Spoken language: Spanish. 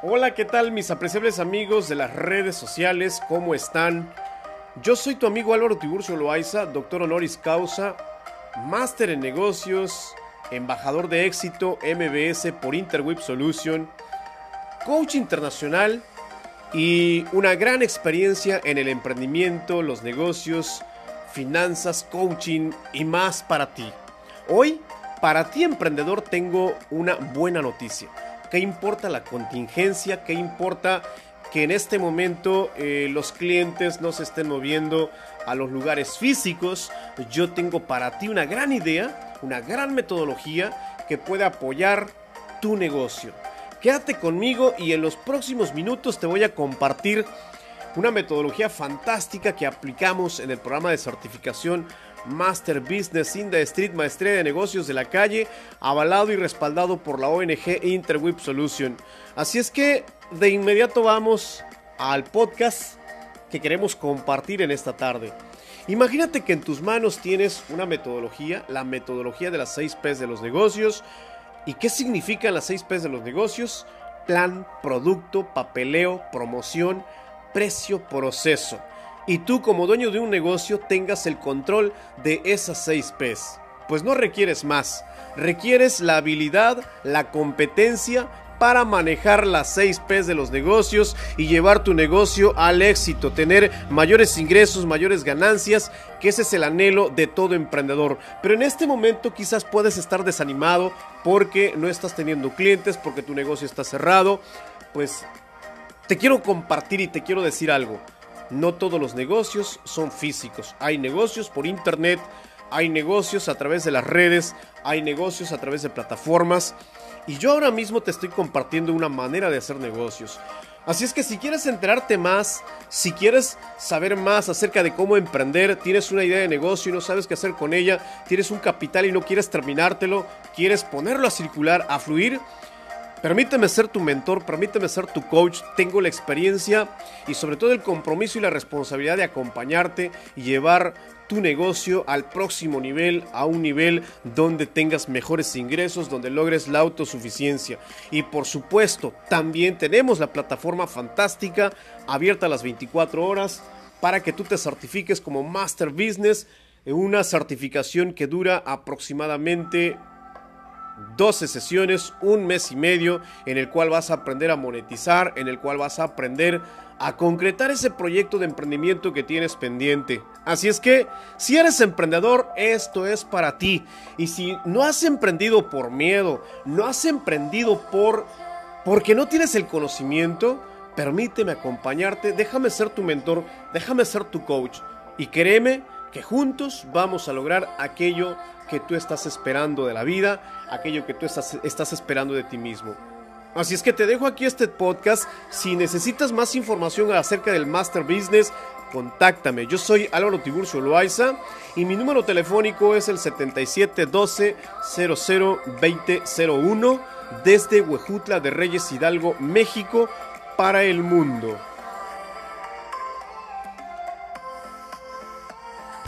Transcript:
Hola, ¿qué tal mis apreciables amigos de las redes sociales? ¿Cómo están? Yo soy tu amigo Álvaro Tiburcio Loaiza, doctor honoris causa, máster en negocios, embajador de éxito MBS por Interweb Solution, coach internacional y una gran experiencia en el emprendimiento, los negocios, finanzas, coaching y más para ti. Hoy, para ti emprendedor, tengo una buena noticia. ¿Qué importa la contingencia? ¿Qué importa que en este momento eh, los clientes no se estén moviendo a los lugares físicos? Yo tengo para ti una gran idea, una gran metodología que puede apoyar tu negocio. Quédate conmigo y en los próximos minutos te voy a compartir una metodología fantástica que aplicamos en el programa de certificación Master Business in the Street, Maestría de Negocios de la Calle, avalado y respaldado por la ONG Interweb Solution. Así es que de inmediato vamos al podcast que queremos compartir en esta tarde. Imagínate que en tus manos tienes una metodología, la metodología de las 6 P's de los negocios. ¿Y qué significan las 6 P's de los negocios? Plan, producto, papeleo, promoción, precio, proceso y tú como dueño de un negocio tengas el control de esas 6 P's. Pues no requieres más, requieres la habilidad, la competencia para manejar las 6 P's de los negocios y llevar tu negocio al éxito, tener mayores ingresos, mayores ganancias, que ese es el anhelo de todo emprendedor. Pero en este momento quizás puedes estar desanimado porque no estás teniendo clientes, porque tu negocio está cerrado. Pues te quiero compartir y te quiero decir algo no todos los negocios son físicos. Hay negocios por internet, hay negocios a través de las redes, hay negocios a través de plataformas. Y yo ahora mismo te estoy compartiendo una manera de hacer negocios. Así es que si quieres enterarte más, si quieres saber más acerca de cómo emprender, tienes una idea de negocio y no sabes qué hacer con ella, tienes un capital y no quieres terminártelo, quieres ponerlo a circular, a fluir, Permíteme ser tu mentor, permíteme ser tu coach, tengo la experiencia y sobre todo el compromiso y la responsabilidad de acompañarte y llevar tu negocio al próximo nivel, a un nivel donde tengas mejores ingresos, donde logres la autosuficiencia. Y por supuesto, también tenemos la plataforma fantástica abierta a las 24 horas para que tú te certifiques como Master Business, una certificación que dura aproximadamente 12 sesiones, un mes y medio, en el cual vas a aprender a monetizar, en el cual vas a aprender a concretar ese proyecto de emprendimiento que tienes pendiente. Así es que, si eres emprendedor, esto es para ti. Y si no has emprendido por miedo, no has emprendido por porque no tienes el conocimiento, permíteme acompañarte, déjame ser tu mentor, déjame ser tu coach. Y créeme que juntos vamos a lograr aquello que tú estás esperando de la vida, aquello que tú estás, esperando de ti mismo. Así es que te dejo aquí este podcast. Si necesitas más información acerca del Master Business, contáctame. Yo soy Álvaro Tiburcio Loaiza y mi número telefónico es el 7712 002001 desde Huejutla de Reyes Hidalgo, México, para el mundo.